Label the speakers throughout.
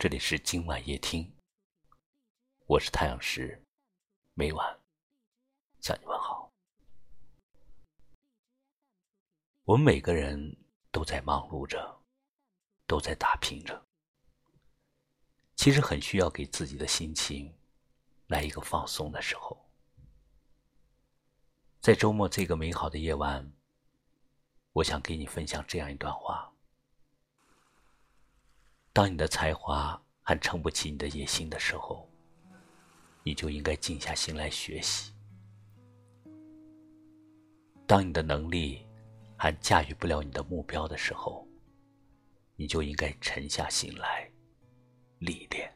Speaker 1: 这里是今晚夜听，我是太阳石，每晚向你问好。我们每个人都在忙碌着，都在打拼着，其实很需要给自己的心情来一个放松的时候。在周末这个美好的夜晚，我想给你分享这样一段话。当你的才华还撑不起你的野心的时候，你就应该静下心来学习；当你的能力还驾驭不了你的目标的时候，你就应该沉下心来历练。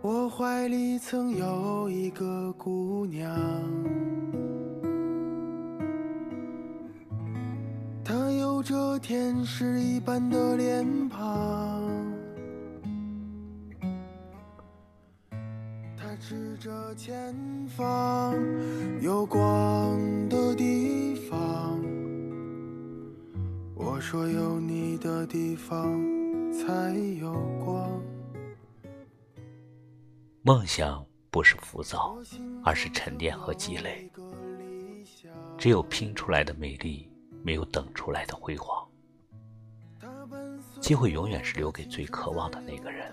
Speaker 2: 我怀里曾有一个姑娘。这天使一般的脸庞，他指着前方有光的地方。我说有你的地方才有光。
Speaker 1: 梦想不是浮躁，而是沉淀和积累。只有拼出来的美丽。没有等出来的辉煌，机会永远是留给最渴望的那个人。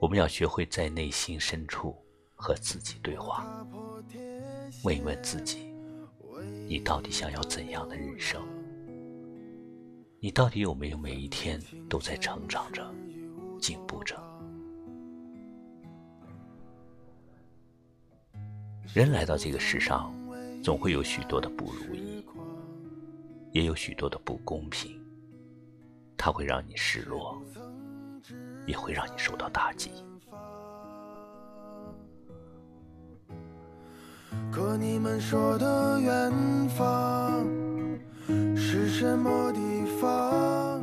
Speaker 1: 我们要学会在内心深处和自己对话，问一问自己：你到底想要怎样的人生？你到底有没有每一天都在成长着、进步着？人来到这个世上，总会有许多的不如意。也有许多的不公平，它会让你失落，也会让你受到打击。
Speaker 2: 可你们说的远方是什么地方？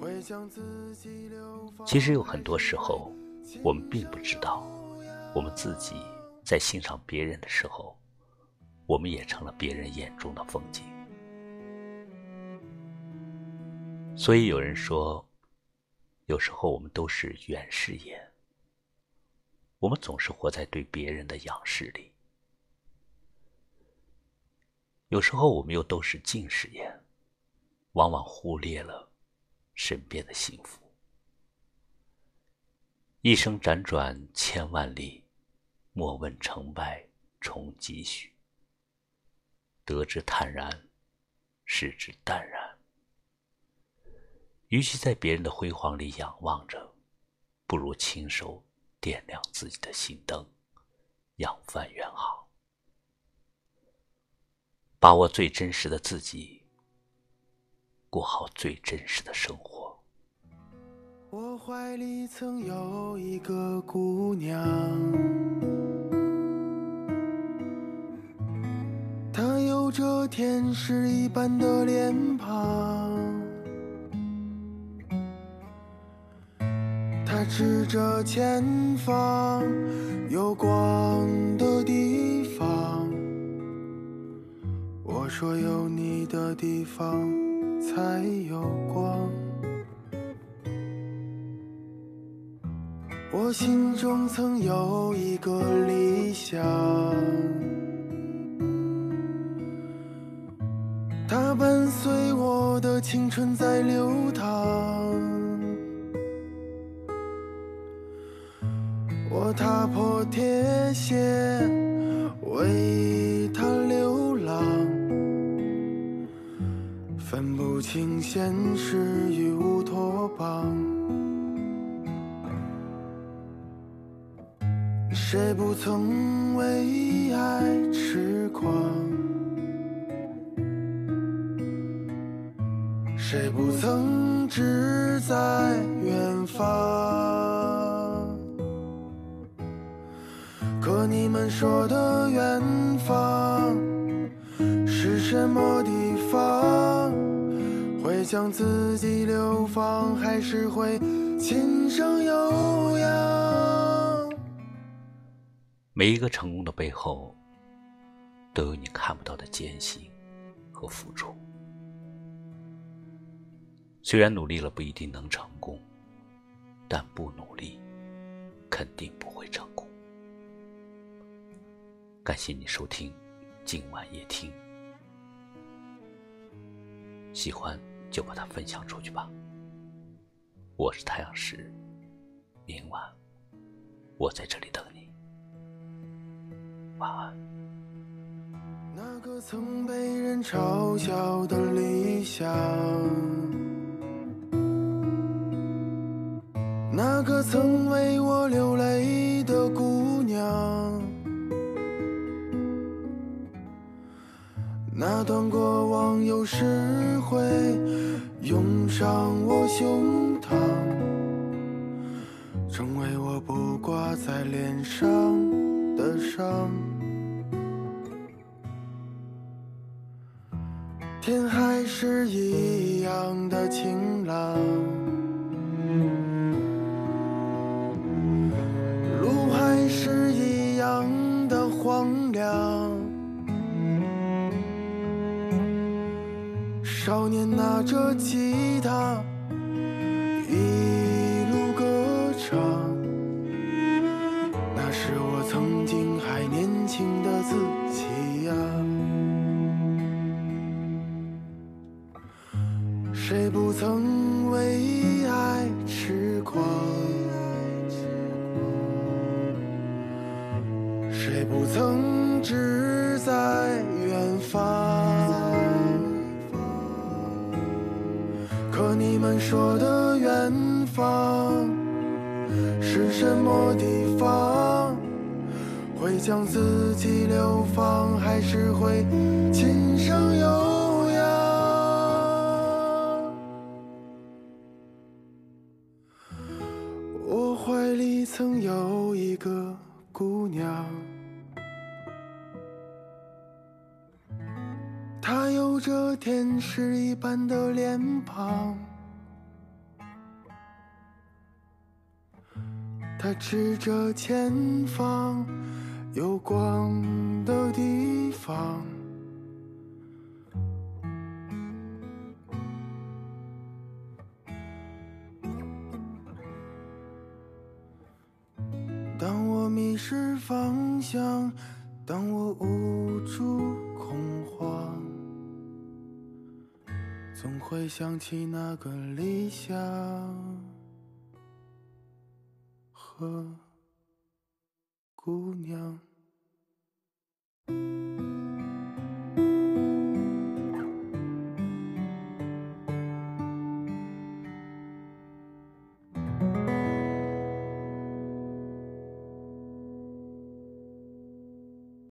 Speaker 2: 会将自己流放。
Speaker 1: 其实有很多时候，我们并不知道，我们自己在欣赏别人的时候，我们也成了别人眼中的风景。所以有人说，有时候我们都是远视眼，我们总是活在对别人的仰视里；有时候我们又都是近视眼，往往忽略了身边的幸福。一生辗转千万里，莫问成败重几许。得之坦然，失之淡然。与其在别人的辉煌里仰望着，不如亲手点亮自己的心灯，扬帆远航，把握最真实的自己，过好最真实的生活。
Speaker 2: 我怀里曾有一个姑娘，她有着天使一般的脸庞。指着前方有光的地方，我说有你的地方才有光。我心中曾有一个理想，它伴随我的青春在流淌。我踏破铁鞋为他流浪，分不清现实与乌托邦。谁不曾为爱痴狂？谁不曾志在远方？可你们说的远方是什么地方？会将自己流放，还是会琴声悠扬？
Speaker 1: 每一个成功的背后，都有你看不到的艰辛和付出。虽然努力了不一定能成功，但不努力肯定不会成功。感谢你收听今晚夜听，喜欢就把它分享出去吧。我是太阳石，明晚我在这里等你，晚安。
Speaker 2: 那个曾被人嘲笑的理想，那个曾为我流泪那段过往有时会涌上我胸膛，成为我不挂在脸上的伤。天还是一样的晴朗，路还是一样的荒少年拿着吉他，一路歌唱，那是我曾经还年轻的自己呀。谁不曾为爱痴狂？谁不曾志在远方？你们说的远方是什么地方？会将自己流放，还是会琴声悠扬？我怀里曾有一个姑娘，她有着天使一般的脸庞，她指着前方有光的地方。当我迷失方向，当我无助总会想起那个理想和姑娘。